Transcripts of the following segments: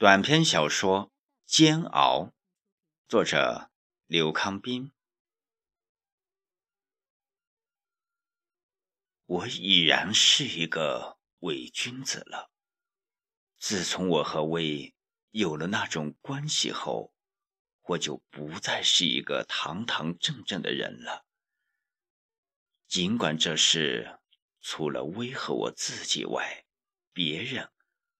短篇小说《煎熬》，作者刘康斌。我已然是一个伪君子了。自从我和魏有了那种关系后，我就不再是一个堂堂正正的人了。尽管这事除了威和我自己外，别人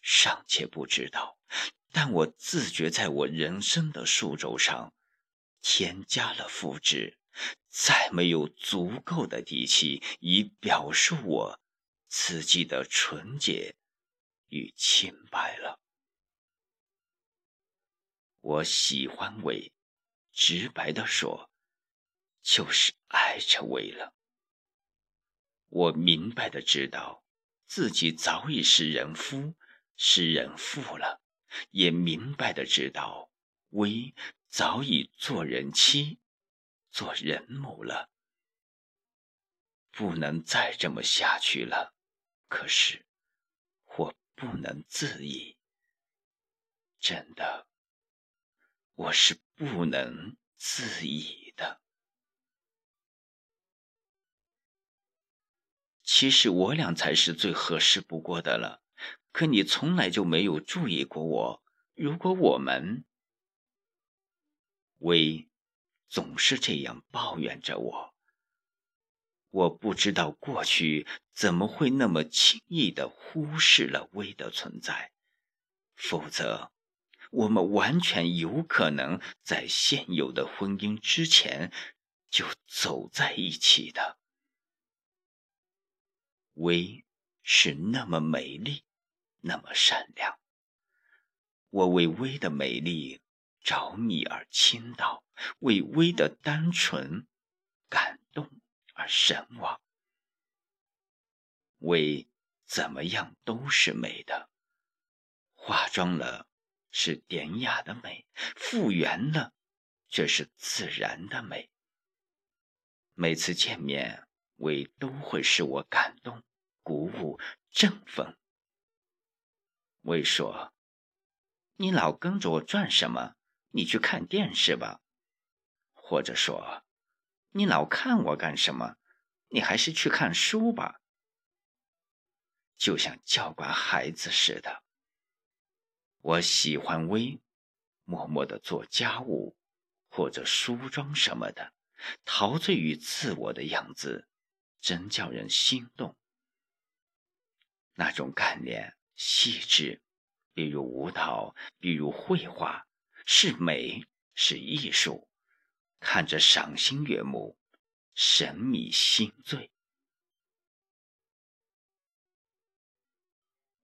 尚且不知道。但我自觉在我人生的数轴上添加了负值，再没有足够的底气以表述我自己的纯洁与清白了。我喜欢伟，直白的说，就是爱着伟了。我明白的知道，自己早已是人夫，是人妇了。也明白的知道，薇早已做人妻、做人母了，不能再这么下去了。可是，我不能自已，真的，我是不能自已的。其实我俩才是最合适不过的了。可你从来就没有注意过我。如果我们，薇总是这样抱怨着我，我不知道过去怎么会那么轻易的忽视了薇的存在，否则我们完全有可能在现有的婚姻之前就走在一起的。薇是那么美丽。那么善良，我为薇的美丽着迷而倾倒，为薇的单纯感动而神往。薇怎么样都是美的，化妆了是典雅的美，复原了这是自然的美。每次见面，薇都会使我感动、鼓舞、振奋。魏说：“你老跟着我转什么？你去看电视吧。或者说，你老看我干什么？你还是去看书吧。就像教管孩子似的。我喜欢微，默默的做家务，或者梳妆什么的，陶醉于自我的样子，真叫人心动。那种干练。”细致，比如舞蹈，比如绘画，是美，是艺术，看着赏心悦目，神秘心醉。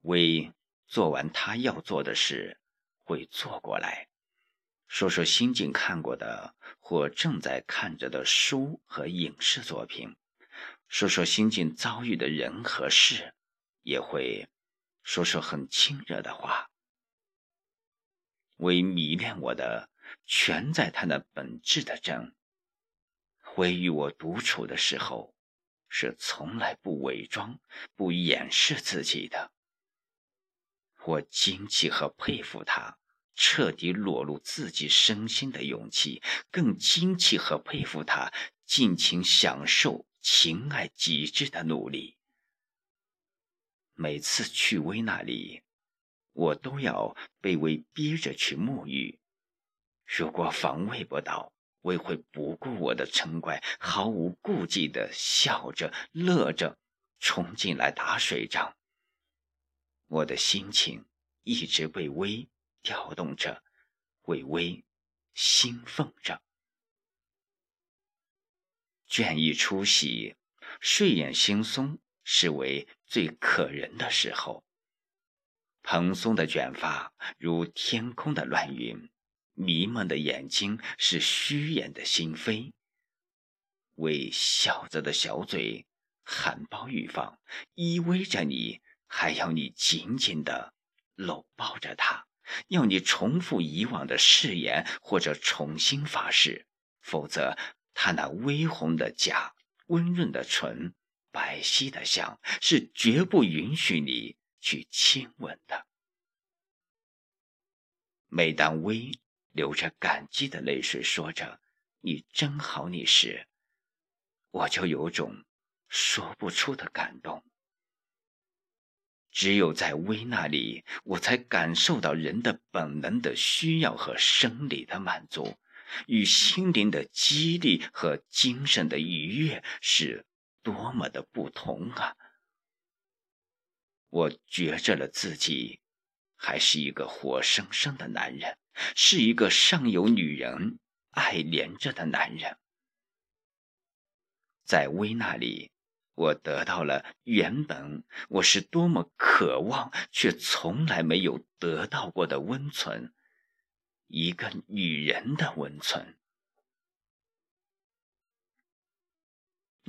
为做完他要做的事，会坐过来，说说新近看过的或正在看着的书和影视作品，说说新近遭遇的人和事，也会。说说很亲热的话，为迷恋我的全在他那本质的真。唯与我独处的时候，是从来不伪装、不掩饰自己的。我惊奇和佩服他彻底裸露自己身心的勇气，更惊奇和佩服他尽情享受情爱极致的努力。每次去威那里，我都要被威逼着去沐浴。如果防卫不到，威会不顾我的嗔怪，毫无顾忌的笑着、乐着冲进来打水仗。我的心情一直被薇调动着，为薇兴奋着。倦意初袭，睡眼惺忪。是为最可人的时候。蓬松的卷发如天空的乱云，迷蒙的眼睛是虚掩的心扉。微笑着的小嘴，含苞欲放，依偎着你，还要你紧紧的搂抱着他，要你重复以往的誓言或者重新发誓，否则他那微红的颊、温润的唇。白皙的香是绝不允许你去亲吻的。每当薇流着感激的泪水，说着“你真好”，你时，我就有种说不出的感动。只有在薇那里，我才感受到人的本能的需要和生理的满足，与心灵的激励和精神的愉悦是多么的不同啊！我觉着了自己，还是一个活生生的男人，是一个尚有女人爱怜着的男人。在薇那里。我得到了原本我是多么渴望却从来没有得到过的温存，一个女人的温存。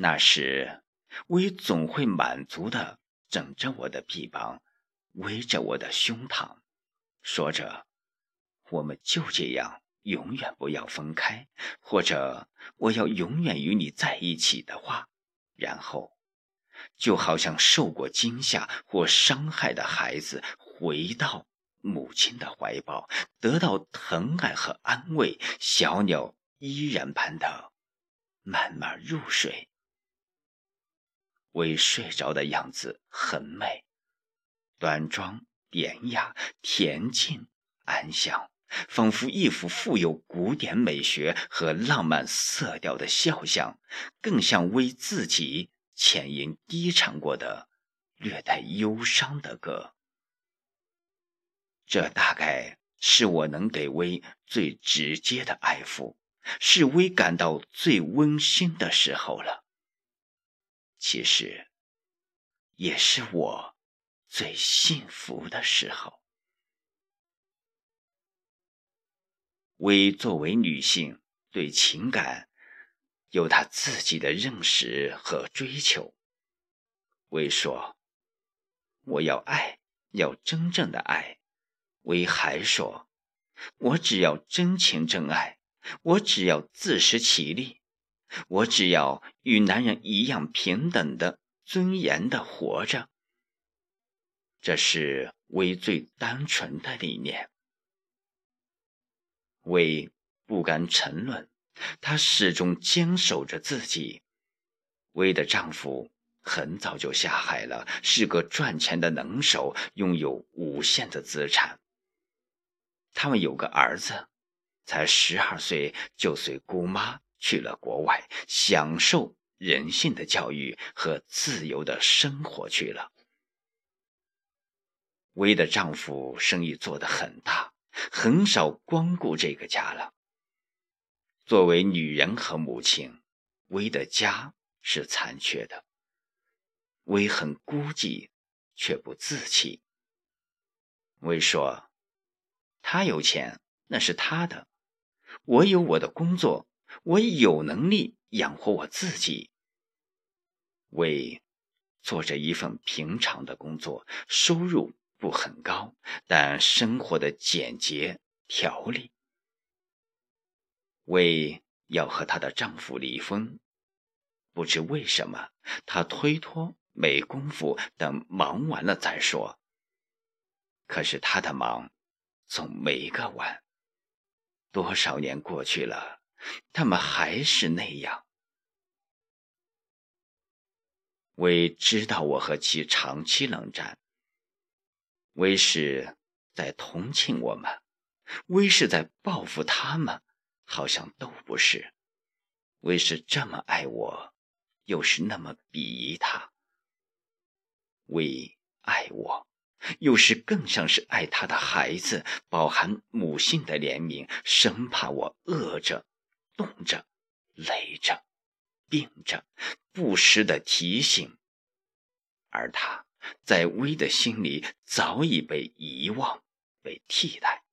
那时，我也总会满足的枕着我的臂膀，偎着我的胸膛，说着：“我们就这样永远不要分开，或者我要永远与你在一起的话。”然后。就好像受过惊吓或伤害的孩子回到母亲的怀抱，得到疼爱和安慰，小鸟依然般的慢慢入睡。微睡着的样子很美，端庄、典雅、恬静、安详，仿佛一幅富有古典美学和浪漫色调的肖像，更像为自己。浅吟低唱过的略带忧伤的歌，这大概是我能给薇最直接的爱抚，是薇感到最温馨的时候了。其实，也是我最幸福的时候。薇作为女性，对情感。有她自己的认识和追求。薇说：“我要爱，要真正的爱。”薇还说：“我只要真情真爱，我只要自食其力，我只要与男人一样平等的、尊严的活着。”这是薇最单纯的理念。薇不甘沉沦。她始终坚守着自己。薇的丈夫很早就下海了，是个赚钱的能手，拥有无限的资产。他们有个儿子，才十二岁就随姑妈去了国外，享受人性的教育和自由的生活去了。薇的丈夫生意做得很大，很少光顾这个家了。作为女人和母亲，薇的家是残缺的。薇很孤寂，却不自弃。薇说：“他有钱，那是他的；我有我的工作，我有能力养活我自己。”为做着一份平常的工作，收入不很高，但生活的简洁条理。为要和她的丈夫离婚，不知为什么，她推脱没工夫，等忙完了再说。可是她的忙总没个完。多少年过去了，他们还是那样。为知道我和其长期冷战，为是在同情我们，为是在报复他们。好像都不是，为是这么爱我，又是那么鄙夷他。为爱我，又是更像是爱他的孩子，饱含母性的怜悯，生怕我饿着、冻着、累着、病着，不时的提醒。而他在微的心里早已被遗忘、被替代。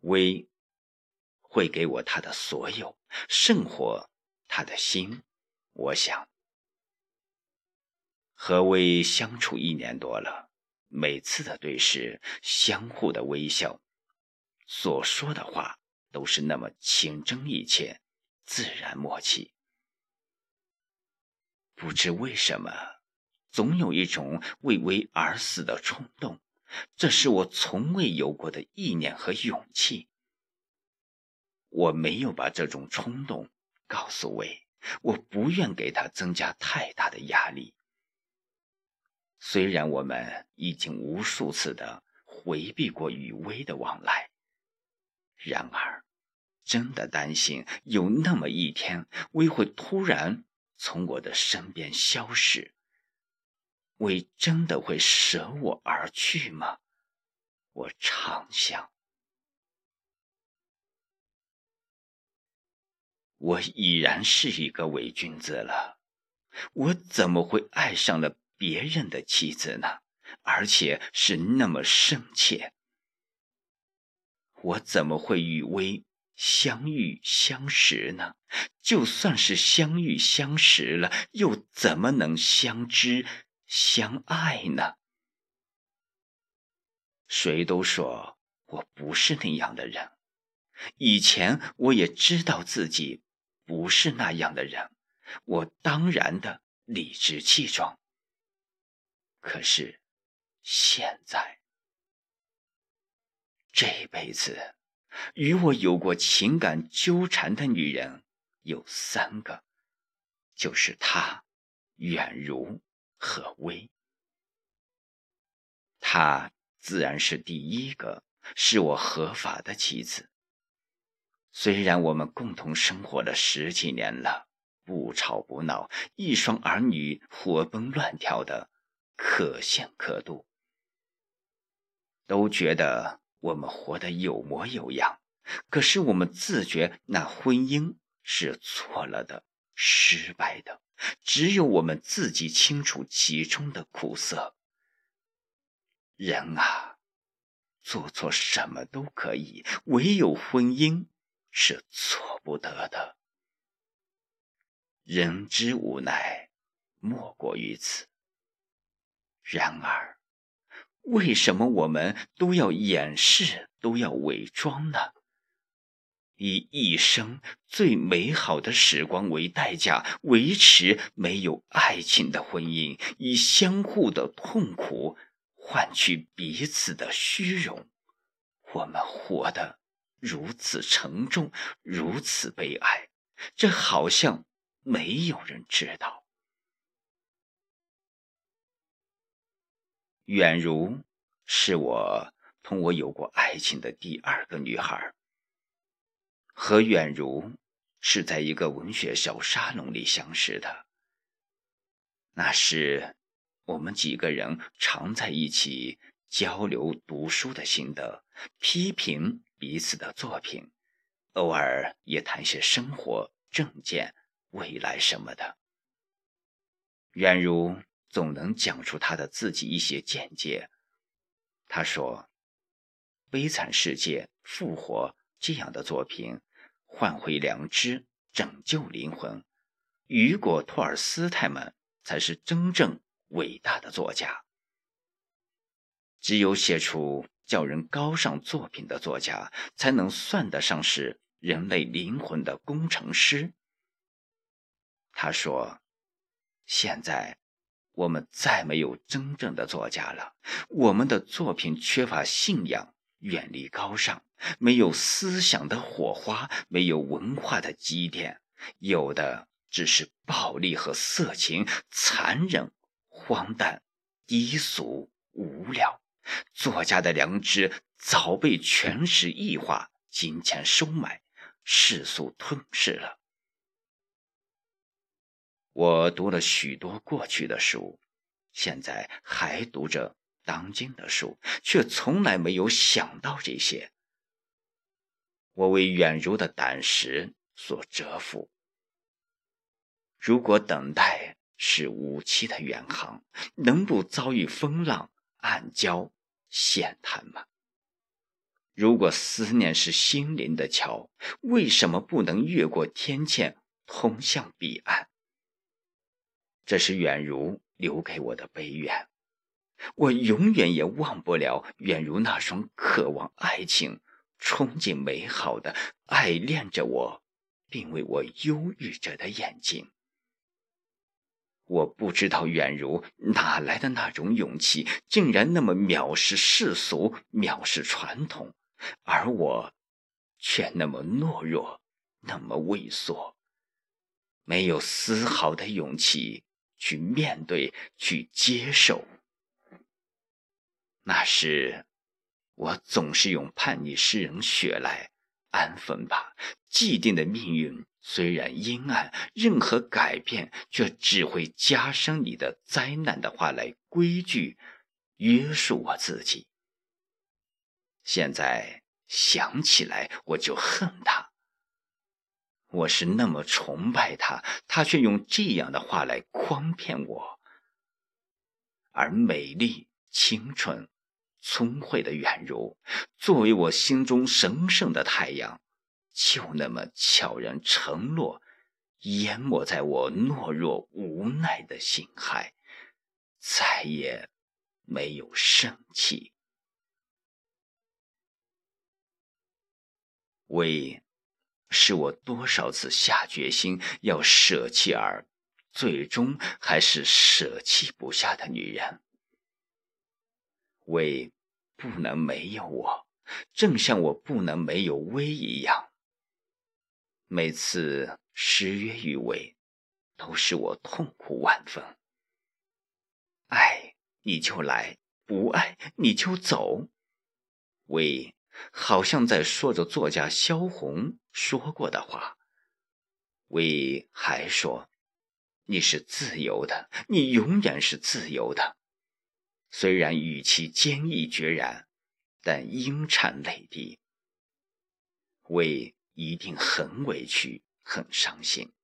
薇会给我他的所有，胜过他的心。我想和薇相处一年多了，每次的对视，相互的微笑，所说的话都是那么情真意切、自然默契。不知为什么，总有一种为薇而死的冲动，这是我从未有过的意念和勇气。我没有把这种冲动告诉魏，我不愿给他增加太大的压力。虽然我们已经无数次的回避过与薇的往来，然而，真的担心有那么一天，薇会突然从我的身边消失。为真的会舍我而去吗？我常想，我已然是一个伪君子了，我怎么会爱上了别人的妻子呢？而且是那么深切。我怎么会与微相遇相识呢？就算是相遇相识了，又怎么能相知？相爱呢？谁都说我不是那样的人，以前我也知道自己不是那样的人，我当然的理直气壮。可是现在，这辈子与我有过情感纠缠的女人有三个，就是她，远如。何薇，她自然是第一个，是我合法的妻子。虽然我们共同生活了十几年了，不吵不闹，一双儿女活蹦乱跳的，可羡可妒，都觉得我们活得有模有样。可是我们自觉那婚姻是错了的，失败的。只有我们自己清楚其中的苦涩。人啊，做错什么都可以，唯有婚姻是错不得的。人之无奈，莫过于此。然而，为什么我们都要掩饰，都要伪装呢？以一生最美好的时光为代价，维持没有爱情的婚姻，以相互的痛苦换取彼此的虚荣，我们活得如此沉重，如此悲哀，这好像没有人知道。远如是我同我有过爱情的第二个女孩。和远如是在一个文学小沙龙里相识的。那时，我们几个人常在一起交流读书的心得，批评彼此的作品，偶尔也谈些生活、政见、未来什么的。远如总能讲出他的自己一些见解。他说：“《悲惨世界》《复活》这样的作品。”换回良知，拯救灵魂，雨果·托尔斯泰们才是真正伟大的作家。只有写出叫人高尚作品的作家，才能算得上是人类灵魂的工程师。他说：“现在我们再没有真正的作家了，我们的作品缺乏信仰。”远离高尚，没有思想的火花，没有文化的积淀，有的只是暴力和色情，残忍、荒诞、低俗、无聊。作家的良知早被权势异化、金钱收买、世俗吞噬了。我读了许多过去的书，现在还读着。当今的书，却从来没有想到这些。我为远如的胆识所折服。如果等待是无期的远航，能不遭遇风浪、暗礁、险滩吗？如果思念是心灵的桥，为什么不能越过天堑，通向彼岸？这是远如留给我的悲怨。我永远也忘不了远如那双渴望爱情、憧憬美好的、爱恋着我，并为我忧郁着的眼睛。我不知道远如哪来的那种勇气，竟然那么藐视世俗，藐视传统，而我却那么懦弱，那么畏缩，没有丝毫的勇气去面对，去接受。那时，我总是用叛逆诗人血来安分吧，既定的命运。虽然阴暗，任何改变却只会加深你的灾难的话来规矩约束我自己。现在想起来，我就恨他。我是那么崇拜他，他却用这样的话来诓骗我。而美丽、清纯、聪慧的远如，作为我心中神圣的太阳。就那么悄然沉落，淹没在我懦弱无奈的心海，再也没有生气。为是我多少次下决心要舍弃，而最终还是舍弃不下的女人。为不能没有我，正像我不能没有威一样。每次失约于伟，都使我痛苦万分。爱你就来，不爱你就走。伟好像在说着作家萧红说过的话。伟还说：“你是自由的，你永远是自由的。”虽然语气坚毅决然，但阴颤泪滴。伟。一定很委屈，很伤心。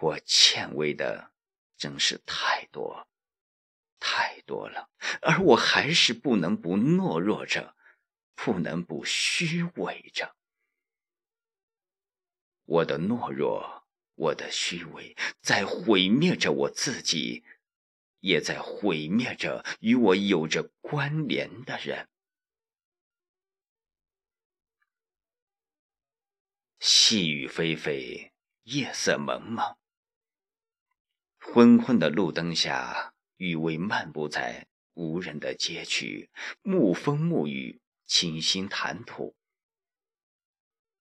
我欠薇的真是太多，太多了，而我还是不能不懦弱着，不能不虚伪着。我的懦弱，我的虚伪，在毁灭着我自己，也在毁灭着与我有着关联的人。细雨霏霏，夜色蒙蒙。昏昏的路灯下，雨薇漫步在无人的街区，沐风沐雨，倾心谈吐。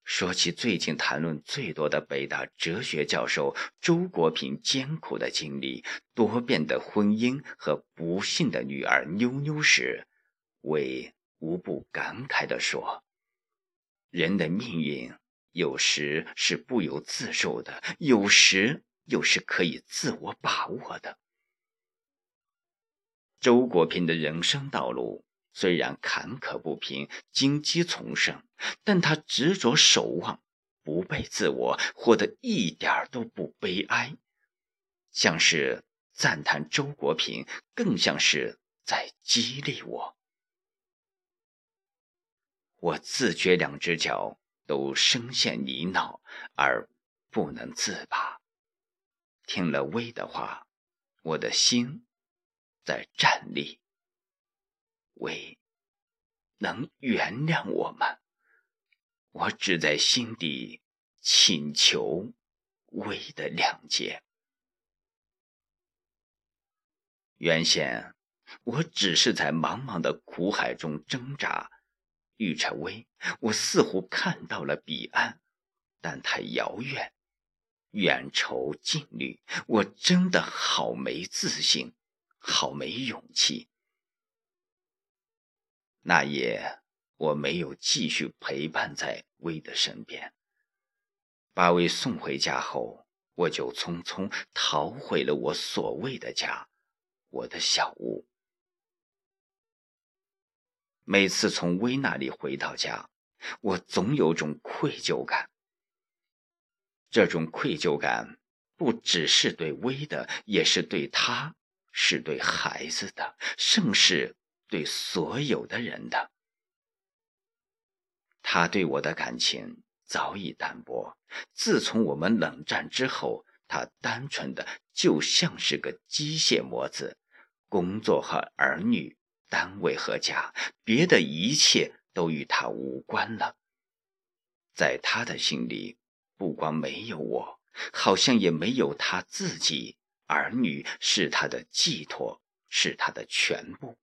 说起最近谈论最多的北大哲学教授周国平艰苦的经历、多变的婚姻和不幸的女儿妞妞时，薇无不感慨地说：“人的命运。”有时是不由自主的，有时又是可以自我把握的。周国平的人生道路虽然坎坷不平、荆棘丛生，但他执着守望，不被自我，活得一点都不悲哀，像是赞叹周国平，更像是在激励我。我自觉两只脚。都深陷泥淖而不能自拔。听了魏的话，我的心在站立。魏，能原谅我吗？我只在心底请求魏的谅解。原先我只是在茫茫的苦海中挣扎。玉成威，我似乎看到了彼岸，但太遥远，远愁近虑，我真的好没自信，好没勇气。那夜，我没有继续陪伴在威的身边。把威送回家后，我就匆匆逃回了我所谓的家，我的小屋。每次从薇那里回到家，我总有种愧疚感。这种愧疚感不只是对薇的，也是对他，是对孩子的，甚是对所有的人的。他对我的感情早已淡薄。自从我们冷战之后，他单纯的就像是个机械模子，工作和儿女。单位和家，别的一切都与他无关了。在他的心里，不光没有我，好像也没有他自己，儿女是他的寄托，是他的全部。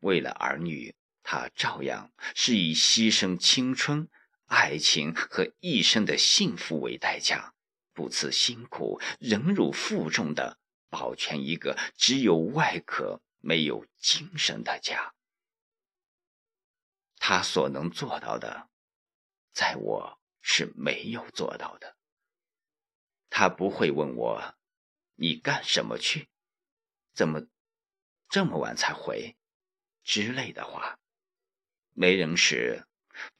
为了儿女，他照样是以牺牲青春、爱情和一生的幸福为代价，不辞辛苦、忍辱负重的保全一个只有外壳没有精神的家。他所能做到的，在我是没有做到的。他不会问我：“你干什么去？怎么这么晚才回？”之类的话。没人时，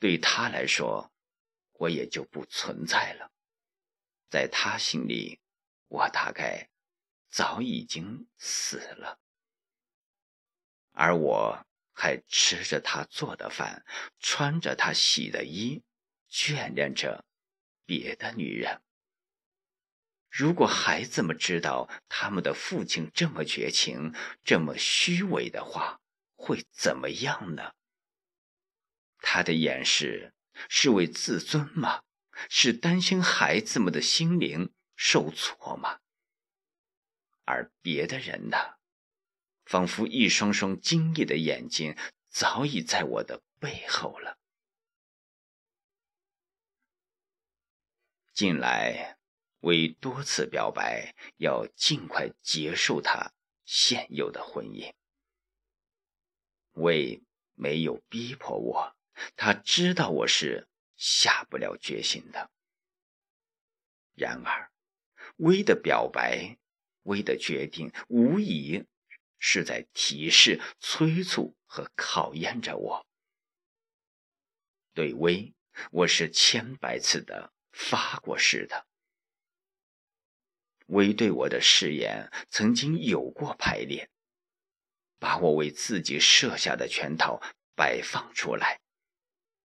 对他来说，我也就不存在了。在他心里，我大概早已经死了，而我还吃着他做的饭，穿着他洗的衣，眷恋着别的女人。如果孩子们知道他们的父亲这么绝情、这么虚伪的话，会怎么样呢？他的掩饰是为自尊吗？是担心孩子们的心灵受挫吗？而别的人呢？仿佛一双双惊异的眼睛早已在我的背后了。近来。为多次表白，要尽快结束他现有的婚姻。为没有逼迫我，他知道我是下不了决心的。然而，微的表白，微的决定，无疑是在提示、催促和考验着我。对微，我是千百次的发过誓的。微对我的誓言曾经有过排练，把我为自己设下的圈套摆放出来，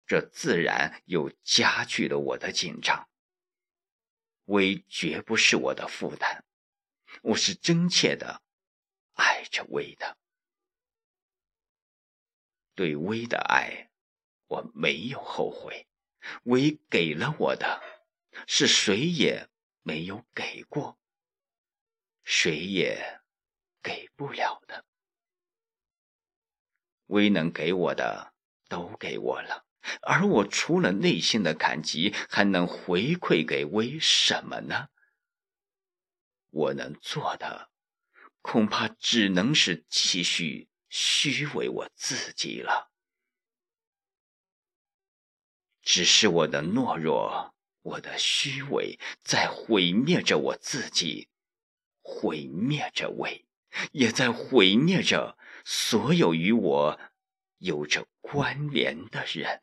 这自然又加剧了我的紧张。微绝不是我的负担，我是真切的爱着微的。对微的爱，我没有后悔。微给了我的，是谁也没有给过。谁也给不了的，威能给我的都给我了，而我除了内心的感激，还能回馈给威什么呢？我能做的，恐怕只能是继续虚伪我自己了。只是我的懦弱，我的虚伪，在毁灭着我自己。毁灭着魏，也在毁灭着所有与我有着关联的人。